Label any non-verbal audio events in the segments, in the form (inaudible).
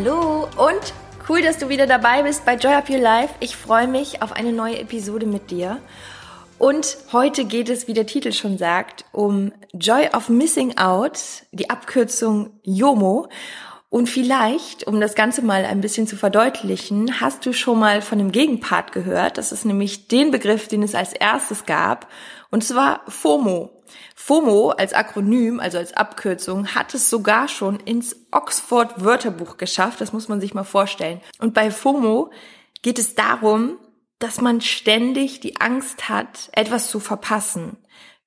Hallo und cool, dass du wieder dabei bist bei Joy Up Your Life. Ich freue mich auf eine neue Episode mit dir. Und heute geht es, wie der Titel schon sagt, um Joy of Missing Out, die Abkürzung YOMO. Und vielleicht, um das Ganze mal ein bisschen zu verdeutlichen, hast du schon mal von dem Gegenpart gehört. Das ist nämlich den Begriff, den es als erstes gab. Und zwar FOMO. FOMO als Akronym, also als Abkürzung, hat es sogar schon ins Oxford Wörterbuch geschafft. Das muss man sich mal vorstellen. Und bei FOMO geht es darum, dass man ständig die Angst hat, etwas zu verpassen.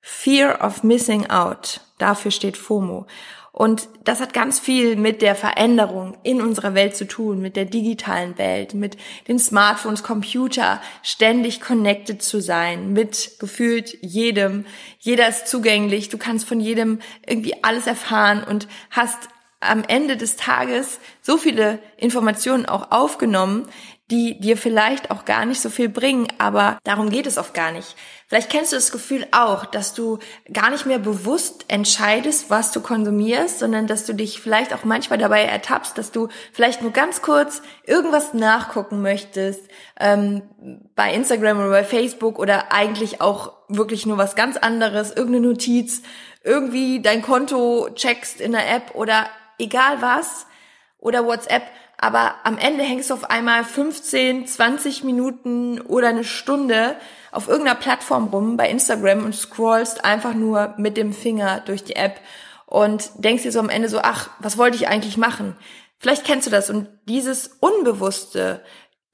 Fear of missing out. Dafür steht FOMO. Und das hat ganz viel mit der Veränderung in unserer Welt zu tun, mit der digitalen Welt, mit den Smartphones, Computer, ständig connected zu sein, mit gefühlt jedem. Jeder ist zugänglich, du kannst von jedem irgendwie alles erfahren und hast am Ende des Tages so viele Informationen auch aufgenommen, die dir vielleicht auch gar nicht so viel bringen, aber darum geht es oft gar nicht. Vielleicht kennst du das Gefühl auch, dass du gar nicht mehr bewusst entscheidest, was du konsumierst, sondern dass du dich vielleicht auch manchmal dabei ertappst, dass du vielleicht nur ganz kurz irgendwas nachgucken möchtest ähm, bei Instagram oder bei Facebook oder eigentlich auch wirklich nur was ganz anderes, irgendeine Notiz, irgendwie dein Konto checkst in der App oder egal was oder WhatsApp aber am Ende hängst du auf einmal 15, 20 Minuten oder eine Stunde auf irgendeiner Plattform rum bei Instagram und scrollst einfach nur mit dem Finger durch die App und denkst dir so am Ende so, ach, was wollte ich eigentlich machen? Vielleicht kennst du das und dieses Unbewusste,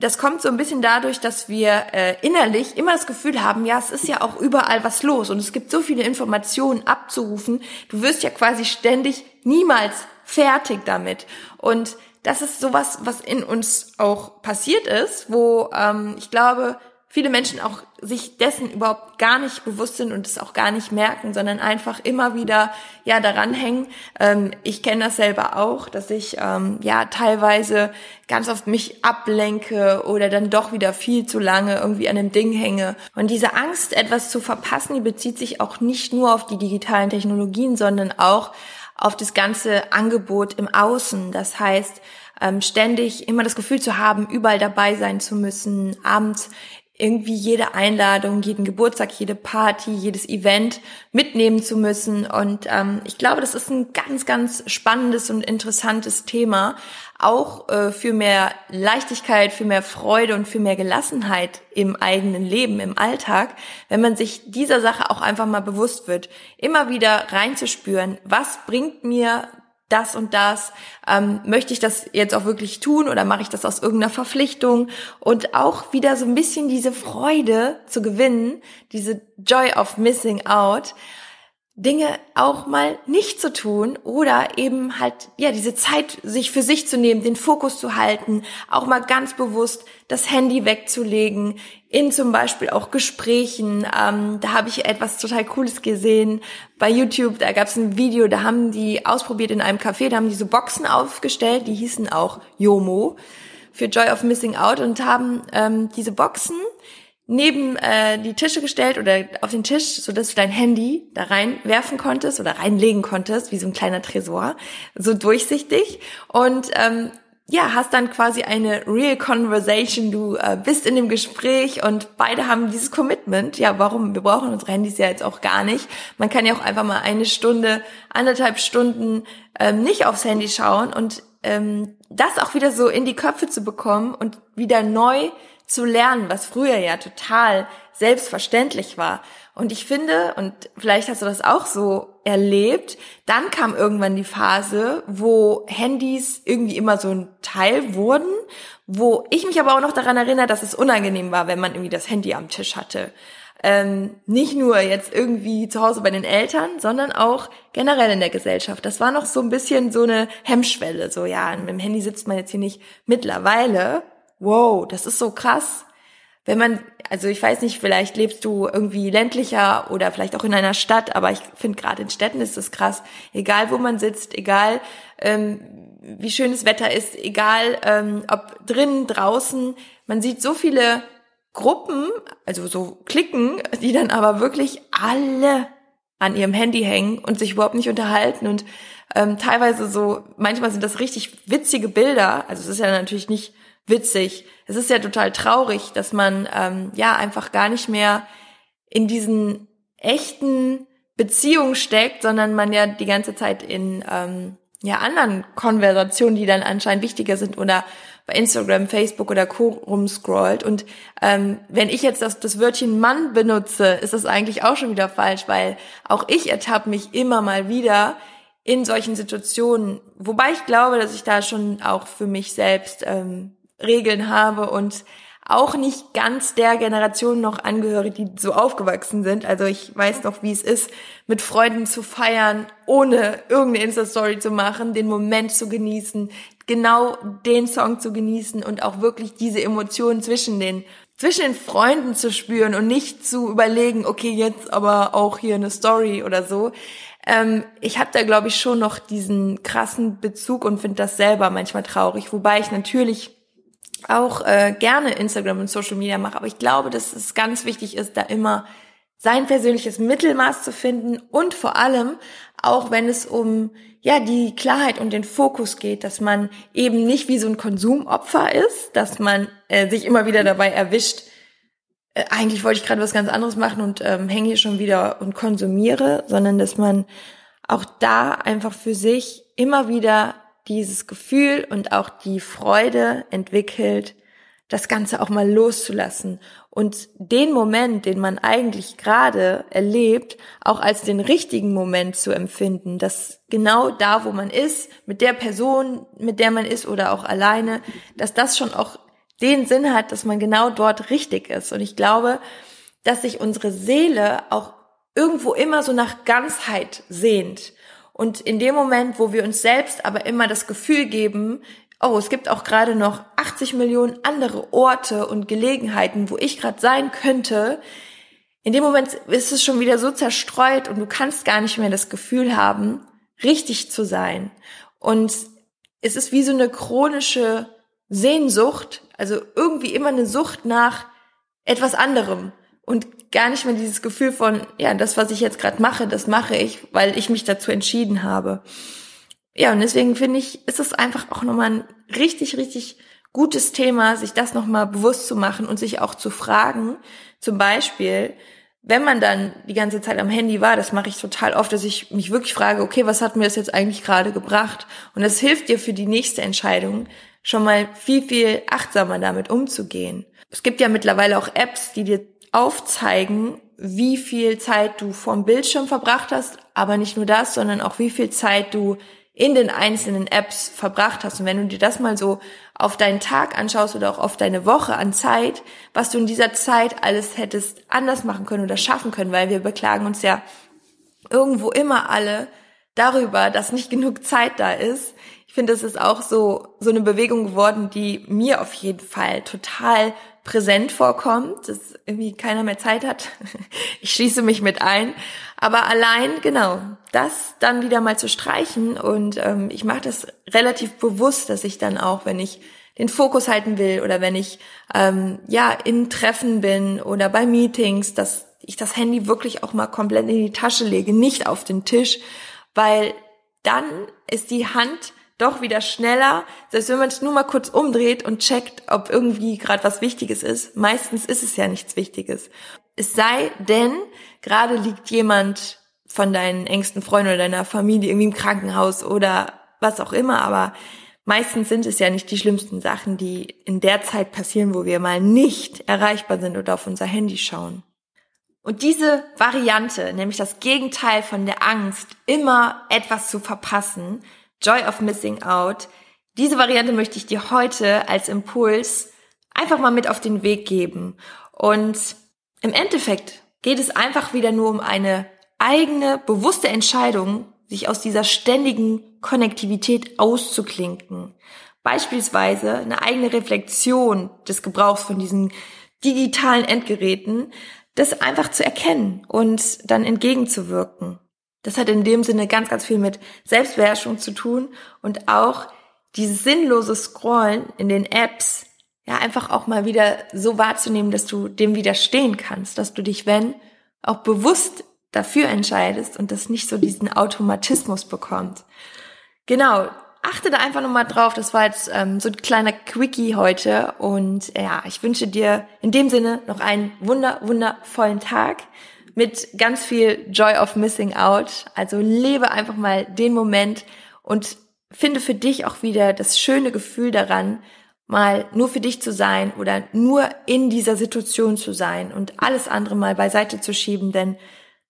das kommt so ein bisschen dadurch, dass wir äh, innerlich immer das Gefühl haben, ja, es ist ja auch überall was los und es gibt so viele Informationen abzurufen. Du wirst ja quasi ständig niemals fertig damit. Und das ist sowas, was in uns auch passiert ist, wo ähm, ich glaube, viele Menschen auch sich dessen überhaupt gar nicht bewusst sind und es auch gar nicht merken, sondern einfach immer wieder ja daran hängen. Ähm, ich kenne das selber auch, dass ich ähm, ja teilweise ganz oft mich ablenke oder dann doch wieder viel zu lange irgendwie an einem Ding hänge. Und diese Angst, etwas zu verpassen, die bezieht sich auch nicht nur auf die digitalen Technologien, sondern auch auf das ganze Angebot im Außen. Das heißt, ähm, ständig immer das Gefühl zu haben, überall dabei sein zu müssen, abends irgendwie jede Einladung, jeden Geburtstag, jede Party, jedes Event mitnehmen zu müssen. Und ähm, ich glaube, das ist ein ganz, ganz spannendes und interessantes Thema, auch äh, für mehr Leichtigkeit, für mehr Freude und für mehr Gelassenheit im eigenen Leben, im Alltag, wenn man sich dieser Sache auch einfach mal bewusst wird, immer wieder reinzuspüren, was bringt mir das und das, ähm, möchte ich das jetzt auch wirklich tun oder mache ich das aus irgendeiner Verpflichtung? Und auch wieder so ein bisschen diese Freude zu gewinnen, diese Joy of Missing Out, Dinge auch mal nicht zu tun oder eben halt, ja, diese Zeit sich für sich zu nehmen, den Fokus zu halten, auch mal ganz bewusst das Handy wegzulegen, in zum Beispiel auch Gesprächen. Ähm, da habe ich etwas total Cooles gesehen bei YouTube. Da gab es ein Video, da haben die ausprobiert in einem Café, da haben die so Boxen aufgestellt, die hießen auch Yomo für Joy of Missing Out und haben ähm, diese Boxen neben äh, die Tische gestellt oder auf den Tisch, so dass du dein Handy da reinwerfen konntest oder reinlegen konntest, wie so ein kleiner Tresor, so durchsichtig und ähm, ja, hast dann quasi eine real conversation, du äh, bist in dem Gespräch und beide haben dieses Commitment. Ja, warum? Wir brauchen unsere Handys ja jetzt auch gar nicht. Man kann ja auch einfach mal eine Stunde, anderthalb Stunden ähm, nicht aufs Handy schauen und ähm, das auch wieder so in die Köpfe zu bekommen und wieder neu zu lernen, was früher ja total selbstverständlich war. Und ich finde, und vielleicht hast du das auch so erlebt, dann kam irgendwann die Phase, wo Handys irgendwie immer so ein Teil wurden, wo ich mich aber auch noch daran erinnere, dass es unangenehm war, wenn man irgendwie das Handy am Tisch hatte. ähm, nicht nur jetzt irgendwie zu Hause bei den Eltern, sondern auch generell in der Gesellschaft. Das war noch so ein bisschen so eine Hemmschwelle. So, ja, mit dem Handy sitzt man jetzt hier nicht. Mittlerweile, wow, das ist so krass. Wenn man, also ich weiß nicht, vielleicht lebst du irgendwie ländlicher oder vielleicht auch in einer Stadt, aber ich finde gerade in Städten ist das krass. Egal wo man sitzt, egal ähm, wie schön das Wetter ist, egal ähm, ob drinnen, draußen, man sieht so viele Gruppen, also so Klicken, die dann aber wirklich alle an ihrem Handy hängen und sich überhaupt nicht unterhalten und ähm, teilweise so, manchmal sind das richtig witzige Bilder, also es ist ja natürlich nicht witzig, es ist ja total traurig, dass man ähm, ja einfach gar nicht mehr in diesen echten Beziehungen steckt, sondern man ja die ganze Zeit in ähm, ja anderen Konversationen, die dann anscheinend wichtiger sind oder bei Instagram, Facebook oder Co. rumscrollt. Und ähm, wenn ich jetzt das, das Wörtchen Mann benutze, ist das eigentlich auch schon wieder falsch, weil auch ich ertappe mich immer mal wieder in solchen Situationen. Wobei ich glaube, dass ich da schon auch für mich selbst ähm, Regeln habe und auch nicht ganz der Generation noch angehöre, die so aufgewachsen sind. Also ich weiß noch, wie es ist, mit Freunden zu feiern, ohne irgendeine Insta-Story zu machen, den Moment zu genießen, genau den Song zu genießen und auch wirklich diese Emotionen zwischen den zwischen den Freunden zu spüren und nicht zu überlegen, okay, jetzt aber auch hier eine Story oder so. Ähm, ich habe da, glaube ich, schon noch diesen krassen Bezug und finde das selber manchmal traurig, wobei ich natürlich auch äh, gerne Instagram und Social Media mache, aber ich glaube, dass es ganz wichtig ist, da immer sein persönliches Mittelmaß zu finden und vor allem auch wenn es um ja die Klarheit und den Fokus geht, dass man eben nicht wie so ein Konsumopfer ist, dass man äh, sich immer wieder dabei erwischt, äh, eigentlich wollte ich gerade was ganz anderes machen und ähm, hänge hier schon wieder und konsumiere, sondern dass man auch da einfach für sich immer wieder dieses Gefühl und auch die Freude entwickelt, das Ganze auch mal loszulassen und den Moment, den man eigentlich gerade erlebt, auch als den richtigen Moment zu empfinden, dass genau da, wo man ist, mit der Person, mit der man ist oder auch alleine, dass das schon auch den Sinn hat, dass man genau dort richtig ist. Und ich glaube, dass sich unsere Seele auch irgendwo immer so nach Ganzheit sehnt. Und in dem Moment, wo wir uns selbst aber immer das Gefühl geben, oh, es gibt auch gerade noch 80 Millionen andere Orte und Gelegenheiten, wo ich gerade sein könnte, in dem Moment ist es schon wieder so zerstreut und du kannst gar nicht mehr das Gefühl haben, richtig zu sein. Und es ist wie so eine chronische Sehnsucht, also irgendwie immer eine Sucht nach etwas anderem und gar nicht mehr dieses Gefühl von, ja, das, was ich jetzt gerade mache, das mache ich, weil ich mich dazu entschieden habe. Ja, und deswegen finde ich, ist es einfach auch nochmal ein richtig, richtig gutes Thema, sich das nochmal bewusst zu machen und sich auch zu fragen, zum Beispiel, wenn man dann die ganze Zeit am Handy war, das mache ich total oft, dass ich mich wirklich frage, okay, was hat mir das jetzt eigentlich gerade gebracht? Und das hilft dir für die nächste Entscheidung, schon mal viel, viel achtsamer damit umzugehen. Es gibt ja mittlerweile auch Apps, die dir aufzeigen, wie viel Zeit du vorm Bildschirm verbracht hast, aber nicht nur das, sondern auch wie viel Zeit du in den einzelnen Apps verbracht hast. Und wenn du dir das mal so auf deinen Tag anschaust oder auch auf deine Woche an Zeit, was du in dieser Zeit alles hättest anders machen können oder schaffen können, weil wir beklagen uns ja irgendwo immer alle darüber, dass nicht genug Zeit da ist. Finde, das ist auch so, so eine Bewegung geworden, die mir auf jeden Fall total präsent vorkommt, dass irgendwie keiner mehr Zeit hat. (laughs) Ich schließe mich mit ein. Aber allein, genau, das dann wieder mal zu streichen und ähm, ich mache das relativ bewusst, dass ich dann auch, wenn ich den Fokus halten will oder wenn ich ähm, ja in Treffen bin oder bei Meetings, dass ich das Handy wirklich auch mal komplett in die Tasche lege, nicht auf den Tisch, weil dann ist die Hand doch wieder schneller, selbst wenn man es nur mal kurz umdreht und checkt, ob irgendwie gerade was Wichtiges ist. Meistens ist es ja nichts Wichtiges. Es sei denn, gerade liegt jemand von deinen engsten Freunden oder deiner Familie irgendwie im Krankenhaus oder was auch immer, aber meistens sind es ja nicht die schlimmsten Sachen, die in der Zeit passieren, wo wir mal nicht erreichbar sind oder auf unser Handy schauen. Und diese Variante, nämlich das Gegenteil von der Angst, immer etwas zu verpassen, Joy of Missing Out. Diese Variante möchte ich dir heute als Impuls einfach mal mit auf den Weg geben. Und im Endeffekt geht es einfach wieder nur um eine eigene, bewusste Entscheidung, sich aus dieser ständigen Konnektivität auszuklinken. Beispielsweise eine eigene Reflexion des Gebrauchs von diesen digitalen Endgeräten, das einfach zu erkennen und dann entgegenzuwirken. Das hat in dem Sinne ganz, ganz viel mit Selbstbeherrschung zu tun und auch dieses sinnlose Scrollen in den Apps, ja, einfach auch mal wieder so wahrzunehmen, dass du dem widerstehen kannst, dass du dich, wenn, auch bewusst dafür entscheidest und das nicht so diesen Automatismus bekommt. Genau, achte da einfach nochmal drauf. Das war jetzt ähm, so ein kleiner Quickie heute. Und ja, ich wünsche dir in dem Sinne noch einen wunder, wundervollen Tag mit ganz viel Joy of Missing Out. Also lebe einfach mal den Moment und finde für dich auch wieder das schöne Gefühl daran, mal nur für dich zu sein oder nur in dieser Situation zu sein und alles andere mal beiseite zu schieben. Denn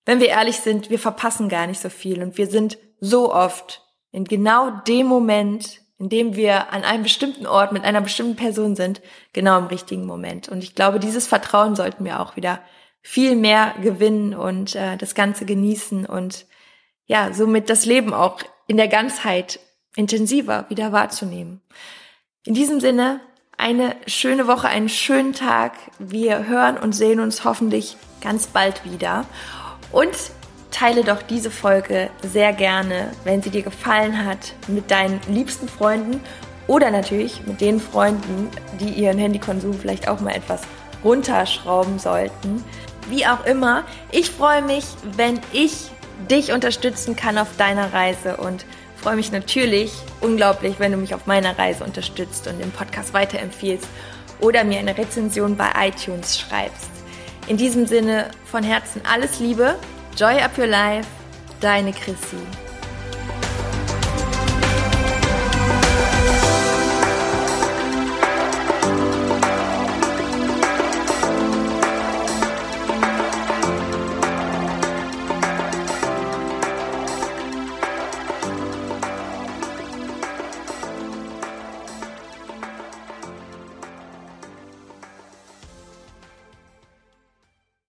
wenn wir ehrlich sind, wir verpassen gar nicht so viel und wir sind so oft in genau dem Moment, in dem wir an einem bestimmten Ort mit einer bestimmten Person sind, genau im richtigen Moment. Und ich glaube, dieses Vertrauen sollten wir auch wieder viel mehr gewinnen und äh, das Ganze genießen und ja, somit das Leben auch in der Ganzheit intensiver wieder wahrzunehmen. In diesem Sinne, eine schöne Woche, einen schönen Tag. Wir hören und sehen uns hoffentlich ganz bald wieder. Und teile doch diese Folge sehr gerne, wenn sie dir gefallen hat, mit deinen liebsten Freunden oder natürlich mit den Freunden, die ihren Handykonsum vielleicht auch mal etwas runterschrauben sollten. Wie auch immer, ich freue mich, wenn ich dich unterstützen kann auf deiner Reise und freue mich natürlich unglaublich, wenn du mich auf meiner Reise unterstützt und den Podcast weiterempfiehlst oder mir eine Rezension bei iTunes schreibst. In diesem Sinne von Herzen alles Liebe Joy Up Your Life, deine Chrissy.